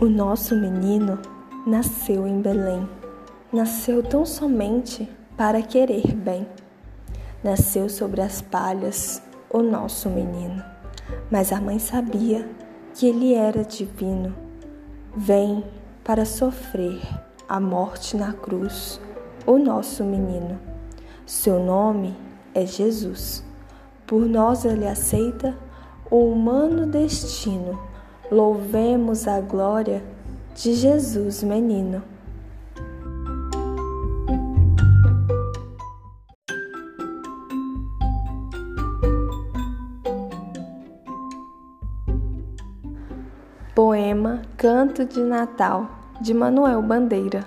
O nosso menino nasceu em Belém. Nasceu tão somente para querer bem. Nasceu sobre as palhas o nosso menino, mas a mãe sabia que ele era divino. Vem para sofrer a morte na cruz, o nosso menino. Seu nome é Jesus. Por nós ele aceita o humano destino. Louvemos a glória de Jesus, menino. Poema Canto de Natal, de Manuel Bandeira.